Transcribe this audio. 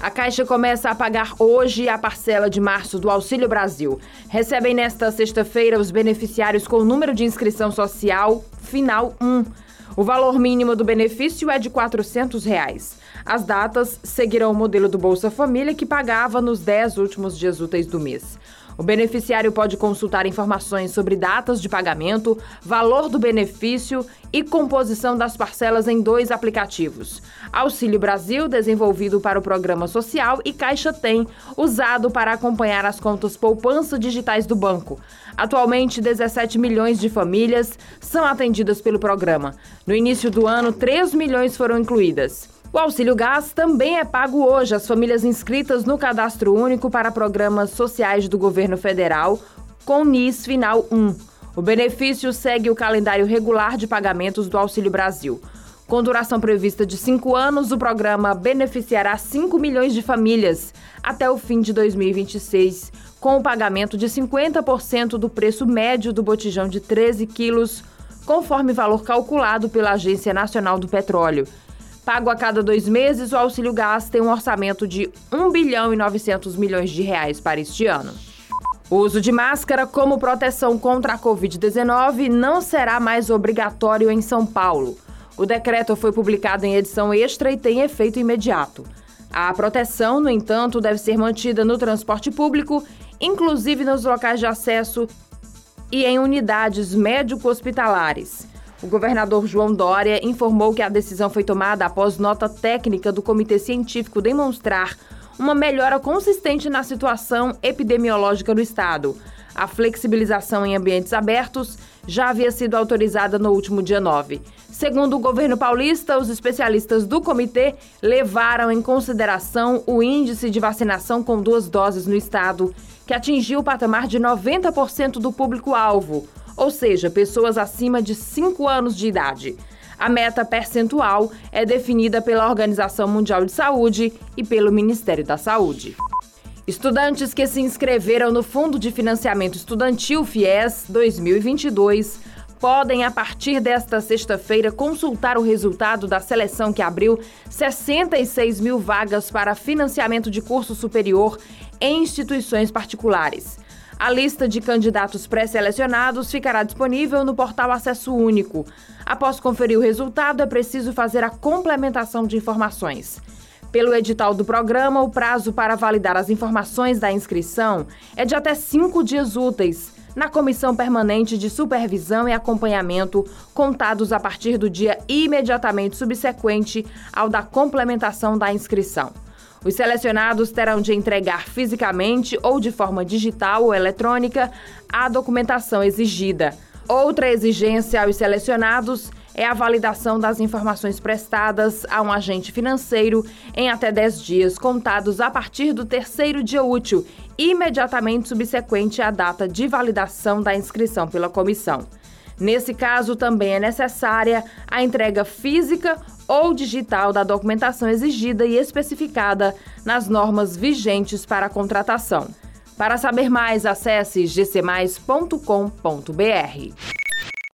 A Caixa começa a pagar hoje a parcela de março do Auxílio Brasil. Recebem nesta sexta-feira os beneficiários com o número de inscrição social final 1. O valor mínimo do benefício é de 400 reais. As datas seguirão o modelo do Bolsa Família, que pagava nos 10 últimos dias úteis do mês. O beneficiário pode consultar informações sobre datas de pagamento, valor do benefício e composição das parcelas em dois aplicativos: Auxílio Brasil, desenvolvido para o programa social, e Caixa Tem, usado para acompanhar as contas poupança digitais do banco. Atualmente, 17 milhões de famílias são atendidas pelo programa. No início do ano, 3 milhões foram incluídas. O auxílio gás também é pago hoje às famílias inscritas no Cadastro Único para Programas Sociais do Governo Federal, com NIS Final 1. O benefício segue o calendário regular de pagamentos do Auxílio Brasil. Com duração prevista de cinco anos, o programa beneficiará 5 milhões de famílias até o fim de 2026, com o pagamento de 50% do preço médio do botijão de 13 quilos, conforme valor calculado pela Agência Nacional do Petróleo. Pago a cada dois meses, o auxílio gás tem um orçamento de 1 bilhão e 900 milhões de reais para este ano. O uso de máscara como proteção contra a Covid-19 não será mais obrigatório em São Paulo. O decreto foi publicado em edição extra e tem efeito imediato. A proteção, no entanto, deve ser mantida no transporte público, inclusive nos locais de acesso e em unidades médico-hospitalares. O governador João Dória informou que a decisão foi tomada após nota técnica do Comitê Científico demonstrar uma melhora consistente na situação epidemiológica no estado. A flexibilização em ambientes abertos já havia sido autorizada no último dia 9. Segundo o governo paulista, os especialistas do comitê levaram em consideração o índice de vacinação com duas doses no estado, que atingiu o patamar de 90% do público-alvo ou seja, pessoas acima de 5 anos de idade. A meta percentual é definida pela Organização Mundial de Saúde e pelo Ministério da Saúde. Estudantes que se inscreveram no Fundo de Financiamento Estudantil FIES 2022 podem, a partir desta sexta-feira, consultar o resultado da seleção que abriu 66 mil vagas para financiamento de curso superior em instituições particulares. A lista de candidatos pré-selecionados ficará disponível no portal Acesso Único. Após conferir o resultado, é preciso fazer a complementação de informações. Pelo edital do programa, o prazo para validar as informações da inscrição é de até cinco dias úteis na Comissão Permanente de Supervisão e Acompanhamento, contados a partir do dia imediatamente subsequente ao da complementação da inscrição. Os selecionados terão de entregar fisicamente ou de forma digital ou eletrônica a documentação exigida. Outra exigência aos selecionados é a validação das informações prestadas a um agente financeiro em até 10 dias, contados a partir do terceiro dia útil, imediatamente subsequente à data de validação da inscrição pela comissão. Nesse caso, também é necessária a entrega física ou digital da documentação exigida e especificada nas normas vigentes para a contratação. Para saber mais, acesse gcmais.com.br.